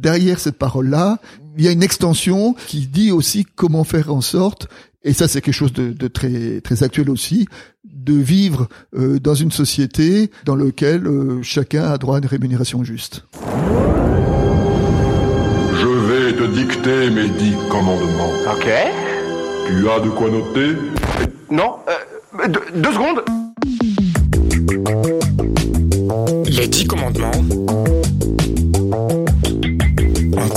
derrière cette parole-là, il y a une extension qui dit aussi comment faire en sorte et ça c'est quelque chose de, de, très très actuel aussi, de vivre euh, dans une société dans laquelle euh, chacun a droit à une rémunération juste. Je vais te dicter mes dix commandements. Ok. Tu as de quoi noter? Non, euh, deux, deux secondes. Les dix commandements.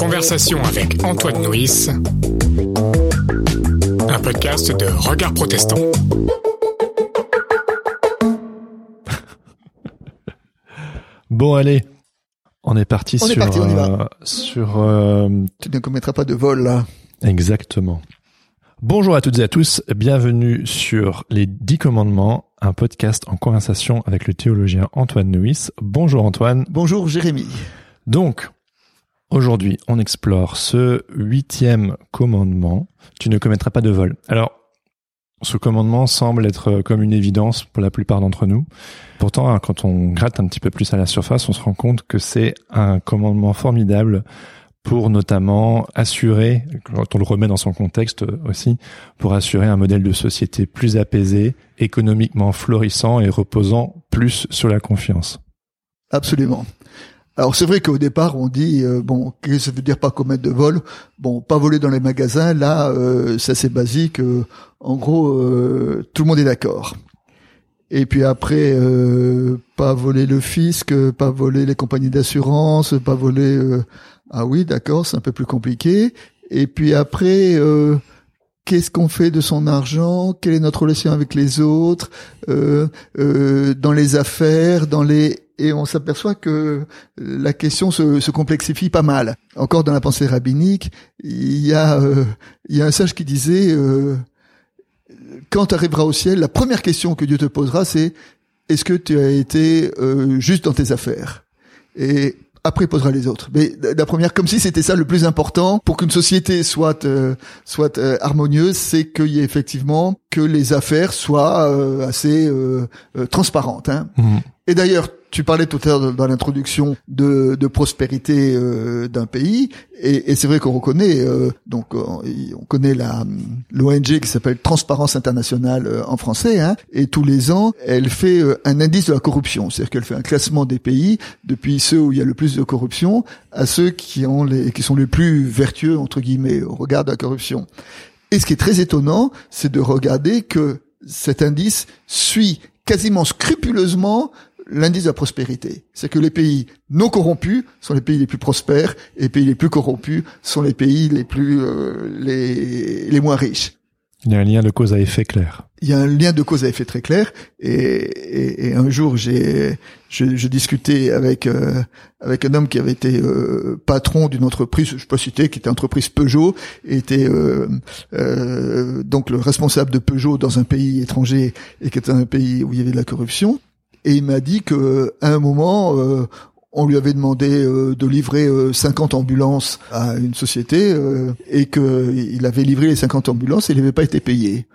Conversation avec Antoine Nuis. Un podcast de Regard Protestant. Bon, allez. On est parti On est sur, parti, on y va. euh, sur, euh, Tu ne commettras pas de vol là. exactement. Bonjour à toutes et à tous. Bienvenue sur les dix commandements, un podcast en conversation avec le théologien Antoine Nuis. Bonjour Antoine. Bonjour Jérémy. Donc, aujourd'hui, on explore ce huitième commandement. Tu ne commettras pas de vol. Alors, ce commandement semble être comme une évidence pour la plupart d'entre nous. Pourtant, hein, quand on gratte un petit peu plus à la surface, on se rend compte que c'est un commandement formidable pour notamment assurer, quand on le remet dans son contexte aussi, pour assurer un modèle de société plus apaisé, économiquement florissant et reposant plus sur la confiance. Absolument. Alors c'est vrai qu'au départ on dit euh, bon qu'est-ce que ça veut dire pas commettre de vol Bon pas voler dans les magasins là euh, c'est assez basique. euh, en gros euh, tout le monde est d'accord. Et puis après euh, pas voler le fisc, pas voler les compagnies d'assurance, pas voler ah oui d'accord c'est un peu plus compliqué. Et puis après qu'est-ce qu'on fait de son argent? Quelle est notre relation avec les autres? Euh, euh, dans les affaires, dans les et on s'aperçoit que la question se, se complexifie pas mal. Encore dans la pensée rabbinique, il y a euh, il y a un sage qui disait euh, quand tu arriveras au ciel, la première question que Dieu te posera c'est est-ce que tu as été euh, juste dans tes affaires? Et après il posera les autres. Mais la première, comme si c'était ça le plus important pour qu'une société soit euh, soit euh, harmonieuse, c'est qu'il y ait effectivement que les affaires soient euh, assez euh, euh, transparentes. Hein. Et d'ailleurs, tu parlais tout à l'heure dans l'introduction de, de prospérité euh, d'un pays, et, et c'est vrai qu'on reconnaît, euh, donc on, on connaît la l'ONG qui s'appelle Transparence internationale euh, en français, hein, et tous les ans, elle fait euh, un indice de la corruption, c'est-à-dire qu'elle fait un classement des pays depuis ceux où il y a le plus de corruption à ceux qui ont les qui sont les plus vertueux entre guillemets au regard de la corruption. Et ce qui est très étonnant, c'est de regarder que cet indice suit quasiment scrupuleusement l'indice de la prospérité. C'est que les pays non corrompus sont les pays les plus prospères et les pays les plus corrompus sont les pays les plus euh, les, les moins riches. Il y a un lien de cause à effet clair. Il y a un lien de cause à effet très clair et, et, et un jour j'ai je, je discutais avec euh, avec un homme qui avait été euh, patron d'une entreprise je peux citer qui était entreprise Peugeot et était euh, euh, donc le responsable de Peugeot dans un pays étranger et qui était un pays où il y avait de la corruption et il m'a dit que à un moment euh, on lui avait demandé euh, de livrer euh, 50 ambulances à une société euh, et que il avait livré les 50 ambulances et il n'avait pas été payé.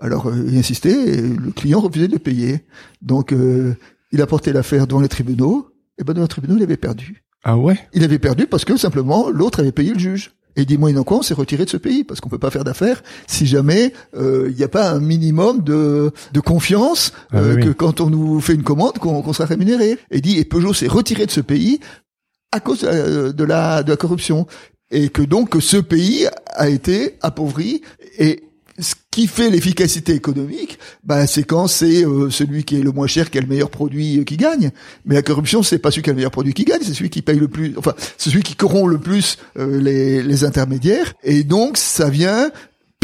Alors euh, il insistait et le client refusait de le payer. Donc euh, il a porté l'affaire devant les tribunaux et ben devant les tribunaux il avait perdu. Ah ouais? Il avait perdu parce que simplement l'autre avait payé le juge. Et il dit moyennant quoi on s'est retiré de ce pays parce qu'on peut pas faire d'affaires si jamais euh, il n'y a pas un minimum de, de confiance Ah euh, oui, que quand on nous fait une commande qu'on sera rémunéré. Et dit et Peugeot s'est retiré de ce pays à cause euh, de la de la corruption et que donc ce pays a été appauvri et ce qui fait l'efficacité économique, bah, c'est quand c'est euh, celui qui est le moins cher qui a le meilleur produit euh, qui gagne. Mais la corruption, c'est pas celui qui a le meilleur produit qui gagne, c'est celui qui paye le plus, enfin, c'est celui qui corrompt le plus euh, les, les intermédiaires. Et donc, ça vient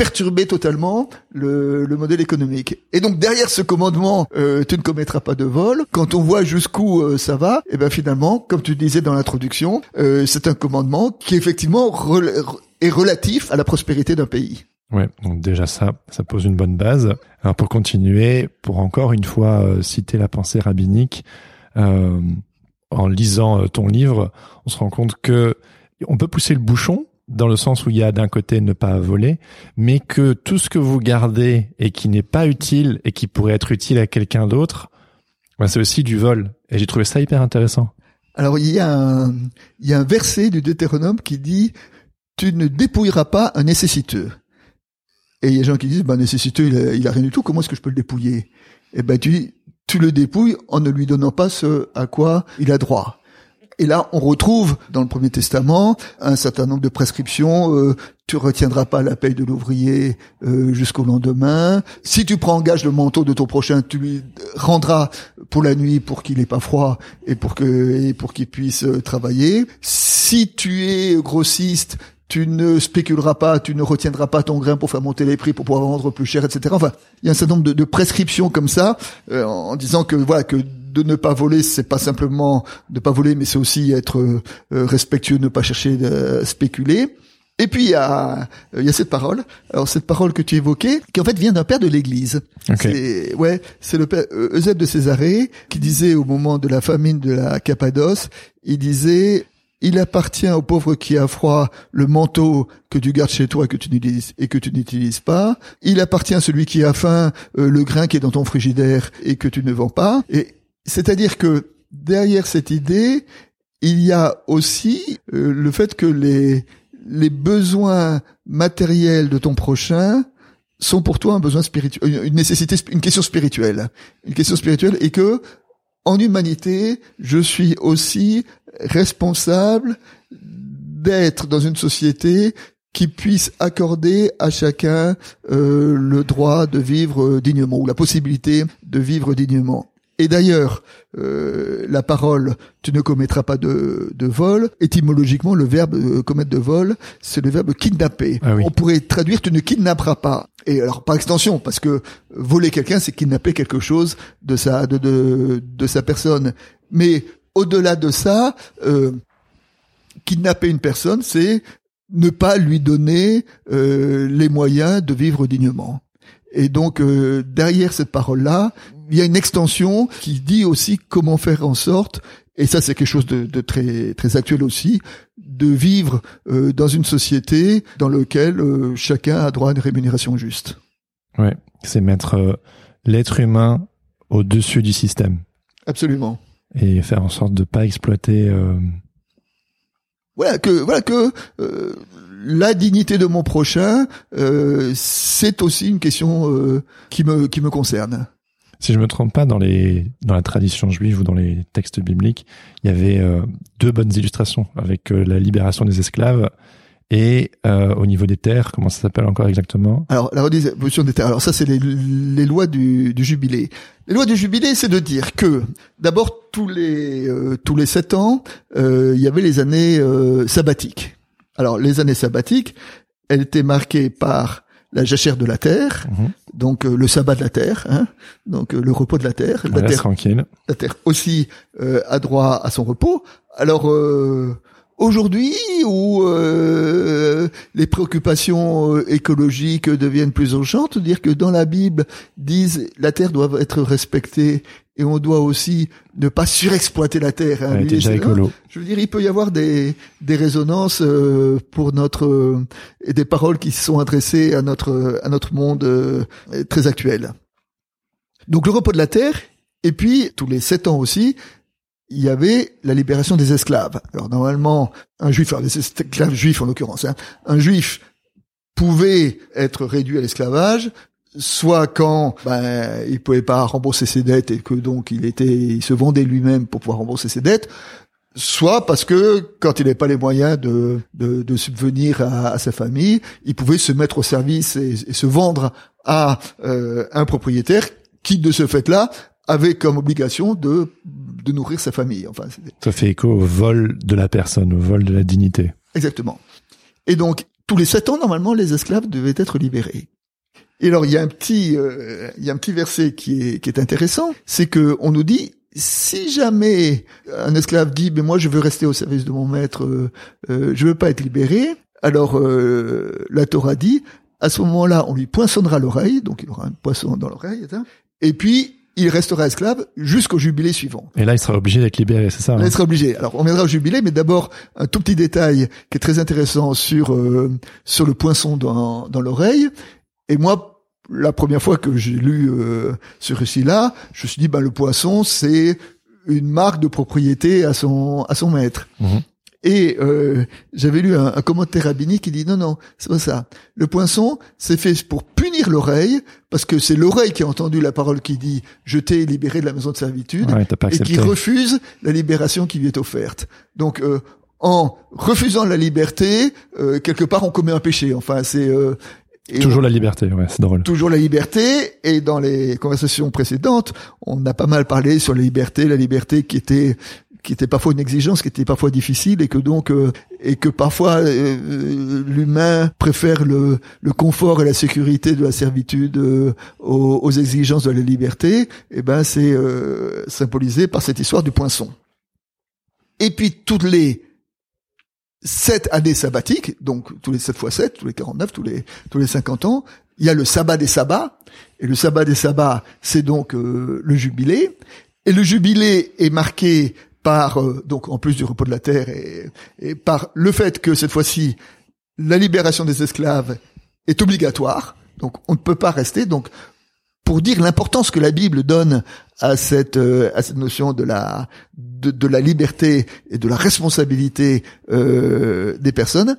perturber totalement le, le modèle économique. Et donc derrière ce commandement, euh, tu ne commettras pas de vol. Quand on voit jusqu'où euh, ça va, et ben finalement, comme tu disais dans l'introduction, euh, c'est un commandement qui effectivement est relatif à la prospérité d'un pays. Ouais, donc déjà ça, ça pose une bonne base. Alors pour continuer, pour encore une fois euh, citer la pensée rabbinique, euh, en lisant euh, ton livre, on se rend compte que on peut pousser le bouchon dans le sens où il y a d'un côté ne pas voler, mais que tout ce que vous gardez et qui n'est pas utile et qui pourrait être utile à quelqu'un d'autre, ben c'est aussi du vol. Et j'ai trouvé ça hyper intéressant. Alors il y a un, il y a un verset du Deutéronome qui dit tu ne dépouilleras pas un nécessiteux. Et il y a des gens qui disent bah nécessiteux il a, il a rien du tout comment est-ce que je peux le dépouiller? Eh ben tu tu le dépouilles en ne lui donnant pas ce à quoi il a droit. Et là, on retrouve dans le Premier Testament un certain nombre de prescriptions. Euh, tu retiendras pas la paye de l'ouvrier euh, jusqu'au lendemain. Si tu prends en gage le manteau de ton prochain, tu lui rendras pour la nuit pour qu'il ait pas froid et pour que et pour qu'il puisse euh, travailler. Si tu es grossiste, tu ne spéculeras pas, tu ne retiendras pas ton grain pour faire monter les prix, pour pouvoir vendre plus cher, etc. Enfin, il y a un certain nombre de, de prescriptions comme ça, euh, en disant que voilà que de ne pas voler, c'est pas simplement ne pas voler, mais c'est aussi être euh, respectueux, ne pas chercher de spéculer. Et puis il y a, il y a cette parole. Alors cette parole que tu évoquais, qui en fait vient d'un père de l'Église. Ok. C'est ouais, c'est le père euh, Eusèbe de Césarée qui disait au moment de la famine de la Cappadoce, il disait il appartient au pauvre qui a froid le manteau que tu gardes chez toi que tu n'utilises et que tu n'utilises pas. Il appartient à celui qui a faim euh, le grain qui est dans ton frigidaire et que tu ne vends pas. Et c'est-à-dire que derrière cette idée, il y a aussi euh, le fait que les les besoins matériels de ton prochain sont pour toi un besoin spirituel, une nécessité, une question spirituelle, une question spirituelle, et que en humanité, je suis aussi responsable d'être dans une société qui puisse accorder à chacun euh, le droit de vivre euh, dignement ou la possibilité de vivre dignement. Et d'ailleurs, euh, la parole "tu ne commettras pas de, de vol", étymologiquement, le verbe euh, commettre de vol, c'est le verbe kidnapper. Ah oui. On pourrait traduire "tu ne kidnapperas pas". Et alors par extension, parce que voler quelqu'un, c'est kidnapper quelque chose de sa de de, de sa personne. Mais au-delà de ça, euh, kidnapper une personne, c'est ne pas lui donner euh, les moyens de vivre dignement. Et donc euh, derrière cette parole-là, il y a une extension qui dit aussi comment faire en sorte, et ça c'est quelque chose de, de très très actuel aussi, de vivre euh, dans une société dans laquelle euh, chacun a droit à une rémunération juste. Ouais. C'est mettre euh, l'être humain au-dessus du système Absolument. Et faire en sorte de pas exploiter. euh, Voilà que voilà que euh, la dignité de mon prochain, euh, c'est aussi une question euh, qui me qui me concerne. Si je me trompe pas, dans les dans la tradition juive ou dans les textes bibliques, il y avait euh, deux bonnes illustrations avec euh, la libération des esclaves et euh, au niveau des terres, comment ça s'appelle encore exactement? Alors la redistribution des terres. Alors ça c'est les, les lois du, du jubilé. Les lois du jubilé, c'est de dire que d'abord tous les euh, tous les sept ans, euh, il y avait les années euh, sabbatiques. Alors les années sabbatiques, elles étaient marquées par la jachère de la terre, Mhm. donc euh, le sabbat de la terre, hein, donc euh, le repos de la terre. La terre tranquille. la Terre aussi euh, a droit à son repos. Alors euh, aujourd'hui où euh, les préoccupations euh, écologiques deviennent plus urgentes, dire que dans la Bible disent la Terre doit être respectée et on doit aussi ne pas surexploiter la Terre. hein, écolo. je veux dire, il peut y avoir des, des résonances euh, pour notre euh, et des paroles qui sont adressées à notre à notre monde euh, très actuel. Donc le repos de la terre, et puis tous les sept ans aussi, il y avait la libération des esclaves. Alors normalement, un juif, alors des esclaves juifs en l'occurrence, hein, un juif pouvait être réduit à l'esclavage, soit quand ben, il pouvait pas rembourser ses dettes et que donc il était, il se vendait lui-même pour pouvoir rembourser ses dettes, soit parce que quand il n'avait pas les moyens de, de, de subvenir à, à sa famille, il pouvait se mettre au service et, et se vendre à euh, un propriétaire qui, de ce fait-là, avait comme obligation de, de nourrir sa famille. Enfin, Ça fait écho au vol de la personne, au vol de la dignité. Exactement. Et donc, tous les sept ans, normalement, les esclaves devaient être libérés. Et alors, il y a un petit, euh, il y a un petit verset qui est, qui est intéressant, c'est que on nous dit, si jamais un esclave dit, mais moi, je veux rester au service de mon maître, euh, euh, je veux pas être libéré, alors euh, la Torah dit, à ce moment-là, on lui poinçonnera l'oreille, donc il aura un poisson dans l'oreille, hein, et puis il restera esclave jusqu'au jubilé suivant. Et là, il sera obligé d'être libéré, c'est ça Là, hein il sera obligé. Alors, on viendra au jubilé, mais d'abord un tout petit détail qui est très intéressant sur euh, sur le poinçon dans, dans l'oreille. Et moi, la première fois que j'ai lu euh, ce récit-là, je me suis dit, bah, le poinçon, c'est une marque de propriété à son à son maître. Mhm. Et euh, j'avais lu un, un commentaire rabbinique qui dit non non c'est pas ça. Le poinçon c'est fait pour punir l'oreille parce que c'est l'oreille qui a entendu la parole qui dit je t'ai libéré de la maison de servitude Ouais, et qui refuse la libération qui lui est offerte. Donc euh, en refusant la liberté, euh, quelque part on commet un péché. Enfin c'est euh, et Toujours la liberté, ouais, c'est drôle. toujours la liberté et dans les conversations précédentes, on a pas mal parlé sur la liberté, la liberté qui était qui était parfois une exigence, qui était parfois difficile et que donc euh, et que parfois euh, euh, l'humain préfère le, le confort et la sécurité de la servitude euh, aux, aux exigences de la liberté. Et ben c'est euh, symbolisé par cette histoire du poinçon. Et puis toutes les sept années sabbatiques, donc tous les 7 fois 7, tous les 49, tous les tous les 50 ans, il y a le sabbat des sabbats, et le sabbat des sabbats, c'est donc euh, le jubilé, et le jubilé est marqué par, euh, donc en plus du repos de la terre, et, et par le fait que cette fois-ci, la libération des esclaves est obligatoire, donc on ne peut pas rester, donc pour dire l'importance que la Bible donne à cette euh, à cette notion de la de, la liberté et de la responsabilité euh, des personnes.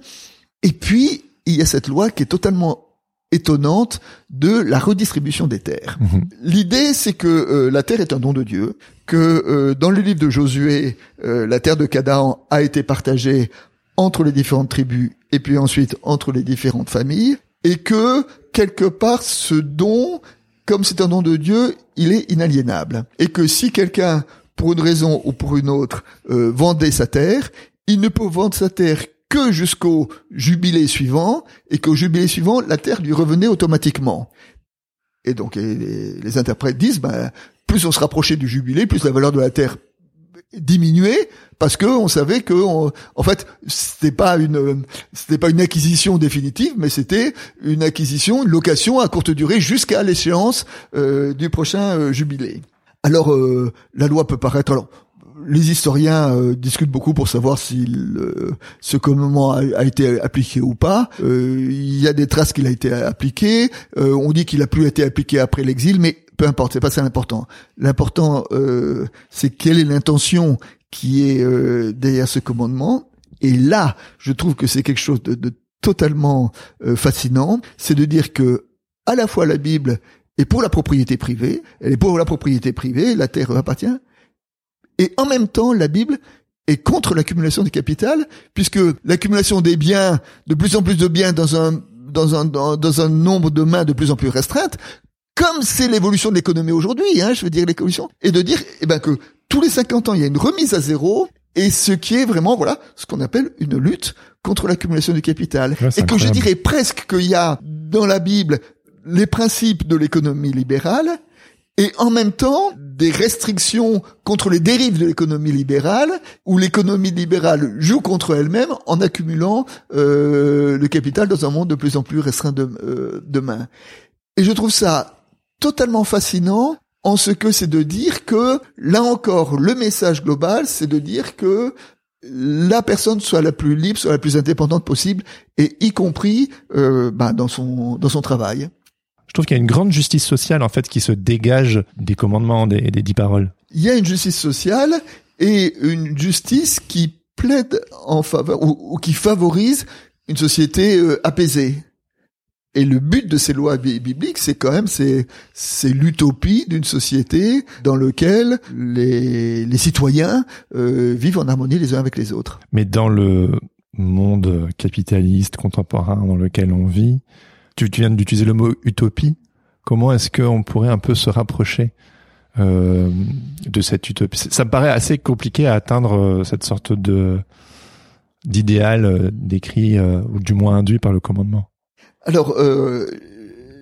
Et puis il y a cette loi qui est totalement étonnante de la redistribution des terres. Mhm. L'idée, c'est que euh, la terre est un don de Dieu, que euh, dans le livre de Josué, euh, la terre de Canaan a été partagée entre les différentes tribus et puis ensuite entre les différentes familles, et que quelque part ce don, comme c'est un don de Dieu, il est inaliénable, et que si quelqu'un, pour une raison ou pour une autre, euh, vendait sa terre, il ne peut vendre sa terre que jusqu'au jubilé suivant, et qu'au jubilé suivant, la terre lui revenait automatiquement. Et donc les, interprètes disent, ben, plus on se rapprochait du jubilé, plus la valeur de la terre diminuait, parce que on savait que, en fait, c'était pas une, c'était pas une acquisition définitive, mais c'était une acquisition, une location à courte durée jusqu'à l'échéance euh, du prochain euh, jubilé. Alors euh, la loi peut paraître. Alors, les historiens euh, discutent beaucoup pour savoir si ce commandement a, été appliqué ou pas. Euh, il y a des traces qu'il a été appliqué. Euh, on dit qu'il a plus été appliqué après l'exil, mais peu importe, c'est pas ça l'important. L'important, euh, c'est quelle est l'intention qui est euh, derrière ce commandement. Et là, je trouve que c'est quelque chose de, de totalement fascinant, c'est de dire que à la fois la Bible est pour la propriété privée, elle est pour la propriété privée, la terre appartient, et en même temps, la Bible est contre l'accumulation du capital, puisque l'accumulation des biens, de plus en plus de biens dans un dans un dans, dans un nombre de mains de plus en plus restreinte, comme c'est l'évolution de l'économie aujourd'hui, hein, je veux dire l'évolution, et de dire eh ben que tous les 50 ans il y a une remise à zéro, et ce qui est vraiment voilà ce qu'on appelle une lutte contre l'accumulation du capital, Ouais, et que je dirais presque qu'il y a dans la Bible les principes de l'économie libérale et en même temps des restrictions contre les dérives de l'économie libérale, où l'économie libérale joue contre elle-même en accumulant euh, le capital dans un monde de plus en plus restreint de, euh, main. Et je trouve ça totalement fascinant en ce que c'est de dire que, là encore, le message global, c'est de dire que la personne soit la plus libre, soit la plus indépendante possible, et y compris euh, ben, dans son dans son travail. Je trouve qu'il y a une grande justice sociale en fait qui se dégage des commandements, des, des dix paroles. il y a une justice sociale et une justice qui plaide en faveur ou, ou qui favorise une société euh, apaisée. Et le but de ces lois bi- bibliques, c'est quand même c'est c'est l'utopie d'une société dans laquelle les les citoyens euh, vivent en harmonie les uns avec les autres. Mais dans le monde capitaliste contemporain dans lequel on vit, tu, tu viens d'utiliser le mot utopie. Comment est-ce qu'on pourrait un peu se rapprocher euh, de cette utopie? Ça me paraît assez compliqué à atteindre euh, cette sorte de d'idéal euh, décrit euh, ou du moins induit par le commandement. Alors, euh,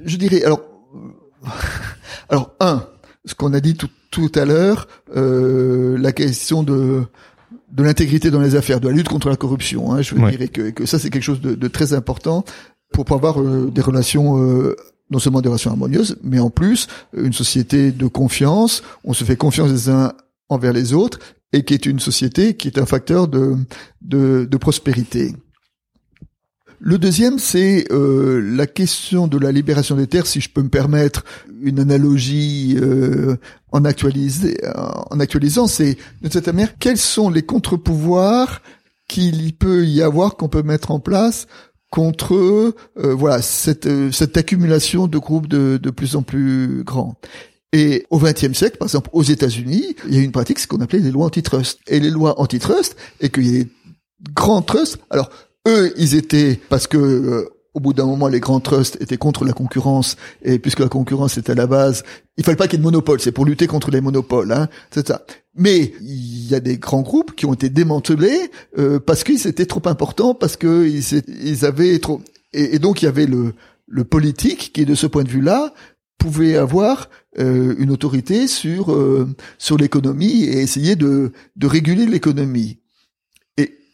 je dirais, alors, alors un, ce qu'on a dit tout, tout à l'heure, euh, la question de de l'intégrité dans les affaires, de la lutte contre la corruption. Hein, je veux Ouais. dire que, que ça c'est quelque chose de, de très important pour pouvoir avoir euh, des relations. euh, non seulement des relations harmonieuses, mais en plus une société de confiance. On se fait confiance les uns envers les autres et qui est une société qui est un facteur de de, de prospérité. Le deuxième, c'est euh, la question de la libération des terres, si je peux me permettre une analogie euh, en, en actualisant, c'est de cette manière, quels sont les contre-pouvoirs qu'il peut y avoir, qu'on peut mettre en place contre euh, voilà cette, euh, cette accumulation de groupes de, de plus en plus grands. Et au XXe siècle, par exemple, aux États-Unis, il y a une pratique, ce qu'on appelait les lois antitrust. Et les lois antitrust, et qu'il y a des grands trusts. Alors, eux, ils étaient parce que euh, au bout d'un moment, les grands trusts étaient contre la concurrence, et puisque la concurrence était à la base, il fallait pas qu'il y ait de monopole, c'est pour lutter contre les monopoles, hein, c'est ça. Mais il y a des grands groupes qui ont été démantelés euh, parce qu'ils étaient trop importants, parce qu'ils ils avaient trop... Et, donc il y avait le, politique qui, de ce point de vue-là, pouvait avoir euh, une autorité sur euh, sur l'économie et essayer de réguler l'économie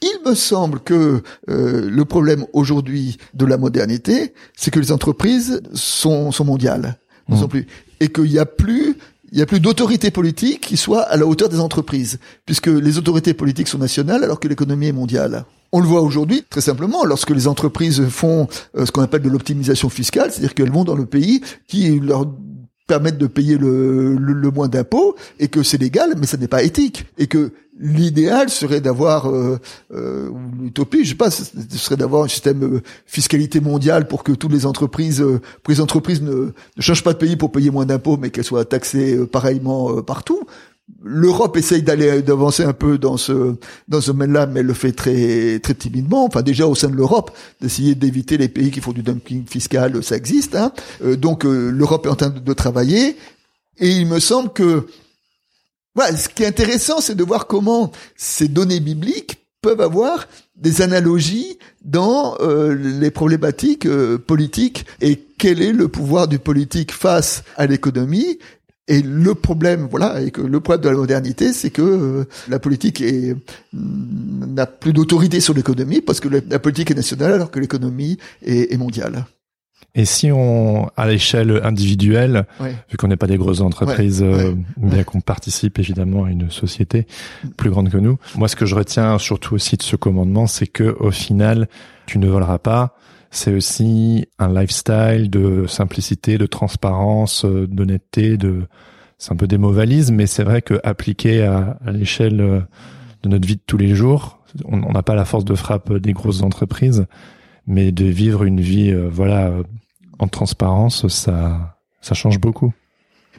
il me semble que euh, le problème aujourd'hui de la modernité, c'est que les entreprises sont, sont mondiales, ne sont mmh. plus, et qu'il n'y a plus il y a plus d'autorité politique qui soit à la hauteur des entreprises, puisque les autorités politiques sont nationales alors que l'économie est mondiale. On le voit aujourd'hui très simplement lorsque les entreprises font euh, ce qu'on appelle de l'optimisation fiscale, c'est-à-dire qu'elles vont dans le pays qui leur permettent de payer le, le, moins d'impôts et que c'est légal, mais ça n'est pas éthique et que l'idéal serait d'avoir euh, euh, l'utopie, je sais pas, ce serait d'avoir un système euh, fiscalité mondiale pour que toutes les entreprises, euh, les entreprises ne, changent pas de pays pour payer moins d'impôts, mais qu'elles soient taxées euh, pareillement partout l'Europe essaye d'aller d'avancer un peu dans ce dans ce domaine-là, mais elle le fait très très timidement. Enfin, déjà au sein de l'Europe, d'essayer d'éviter les pays qui font du dumping fiscal, ça existe. Hein. Euh, donc euh, l'Europe est en train de, travailler, et il me semble que voilà, ce qui est intéressant, c'est de voir comment ces données bibliques peuvent avoir des analogies dans euh, les problématiques politiques et quel est le pouvoir du politique face à l'économie et le problème, voilà, et que le problème de la modernité, c'est que euh, la politique est n'a plus d'autorité sur l'économie parce que la politique est nationale alors que l'économie est, mondiale. Et si on, à l'échelle individuelle, vu qu'on n'est pas des grosses entreprises, euh, bien qu'on participe évidemment à une société plus grande que nous, moi ce que je retiens surtout aussi de ce commandement, c'est que au final, tu ne voleras pas, c'est aussi un lifestyle de simplicité, de transparence, euh, d'honnêteté, de c'est un peu des mots valises, mais c'est vrai que appliqué à, l'échelle euh, de notre vie de tous les jours, on n'a pas la force de frappe des grosses entreprises, mais de vivre une vie euh, voilà en transparence, ça ça change beaucoup.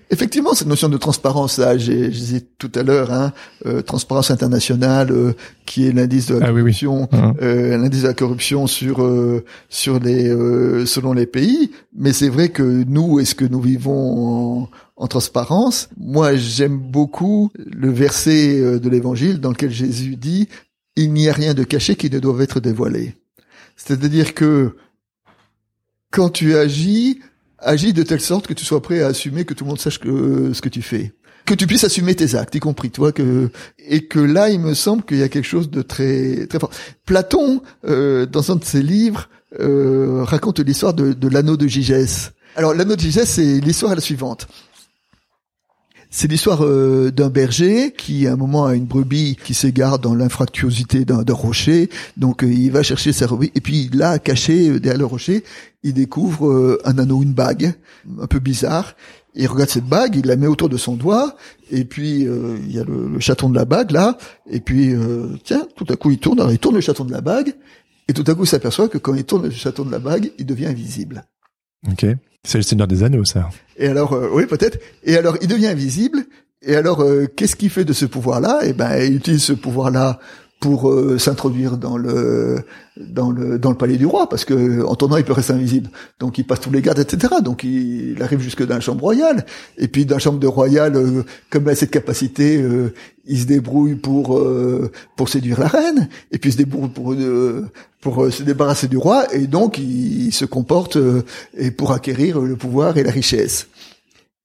Effectivement, cette notion de transparence, là, j'ai disais tout à l'heure, hein, euh, transparence internationale, euh, qui est l'indice de la ah corruption, hein. euh, l'indice de la corruption sur sur les selon les pays. Mais c'est vrai que nous, est-ce que nous vivons en, en transparence? Moi, j'aime beaucoup le verset de l'Évangile dans lequel Jésus dit il n'y a rien de caché qui ne doit être dévoilé. C'est-à-dire que quand tu agis, agis de telle sorte que tu sois prêt à assumer que tout le monde sache que, ce que tu fais que tu puisses assumer tes actes, y compris toi que et que là il me semble qu'il y a quelque chose de très très fort. Platon euh, dans un de ses livres euh, raconte l'histoire de, de l'anneau de Gigès. Alors l'anneau de Gigès c'est l'histoire la suivante. C'est l'histoire euh, d'un berger qui, à un moment, a une brebis qui s'égare dans l'infractuosité d'un rocher. Donc, euh, il va chercher sa brebis. Et puis, là, caché euh, derrière le rocher, il découvre un anneau, une bague, un peu bizarre. Il regarde cette bague, il la met autour de son doigt, et puis il y a le, chaton de la bague là, et puis tiens, tout à coup il tourne, il tourne le chaton de la bague, et tout à coup il s'aperçoit que quand il tourne le chaton de la bague, il devient invisible. Ok. C'est le Seigneur des Anneaux, ça. Et alors, euh, oui, peut-être. Et alors, il devient invisible. Et alors, euh, qu'est-ce qu'il fait de ce pouvoir-là? Eh ben, il utilise ce pouvoir-là pour euh, s'introduire dans le dans le dans le palais du roi parce que en tournant il peut rester invisible donc il passe tous les gardes etc donc il, arrive jusque dans la chambre royale et puis dans la chambre de royale euh, comme il a cette capacité euh, il se débrouille pour pour séduire la reine et puis il se débrouille pour pour se débarrasser du roi et donc il, se comporte et pour acquérir le pouvoir et la richesse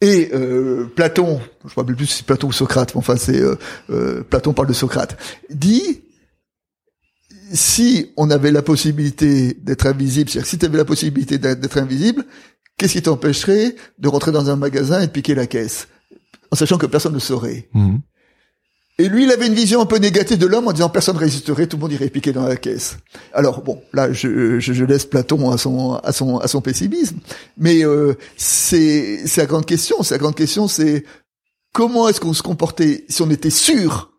et euh, Platon, je ne me rappelle plus si Platon ou Socrate, mais enfin c'est euh, euh, Platon parle de Socrate, dit si on avait la possibilité d'être invisible, c'est-à-dire si tu avais la possibilité d'être invisible, qu'est-ce qui t'empêcherait de rentrer dans un magasin et de piquer la caisse, en sachant que personne ne saurait? Mmh. Et lui, il avait une vision un peu négative de l'homme en disant personne ne résisterait, tout le monde irait piquer dans la caisse. Alors bon, là, je, je, je laisse Platon à son à son à son pessimisme, mais euh, c'est c'est la grande question. C'est la grande question, c'est comment est-ce qu'on se comportait si on était sûr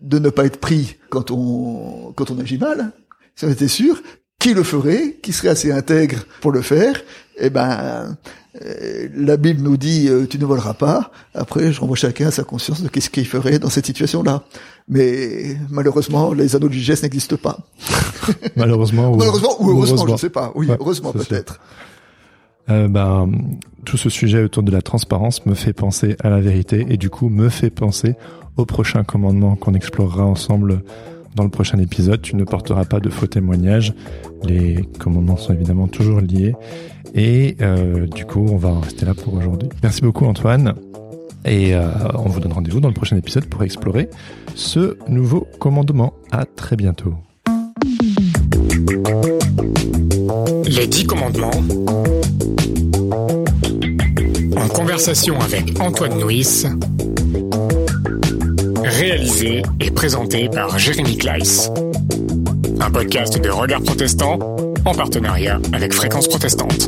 de ne pas être pris quand on quand on agit mal, si on était sûr, qui le ferait, qui serait assez intègre pour le faire? Eh ben, la Bible nous dit euh, tu ne voleras pas. Après, je renvoie chacun à sa conscience de qu'est-ce qu'il ferait dans cette situation-là. Mais malheureusement, les anneaux du geste n'existent pas. Malheureusement ou, malheureusement ou heureusement, je ne sais pas. Oui, Ouais, heureusement peut-être. Euh, ben, tout ce sujet autour de la transparence me fait penser à la vérité et du coup me fait penser au prochain commandement qu'on explorera ensemble dans le prochain épisode. Tu ne porteras pas de faux témoignages. Les commandements sont évidemment toujours liés. Et euh, du coup, on va en rester là pour aujourd'hui. Merci beaucoup Antoine. Et euh, on vous donne rendez-vous dans le prochain épisode pour explorer ce nouveau commandement. À très bientôt. Les dix commandements. En conversation avec Antoine Nuis. Réalisé et présenté par Jérémy Kleiss. Un podcast de Regard Protestant en partenariat avec Fréquence Protestante.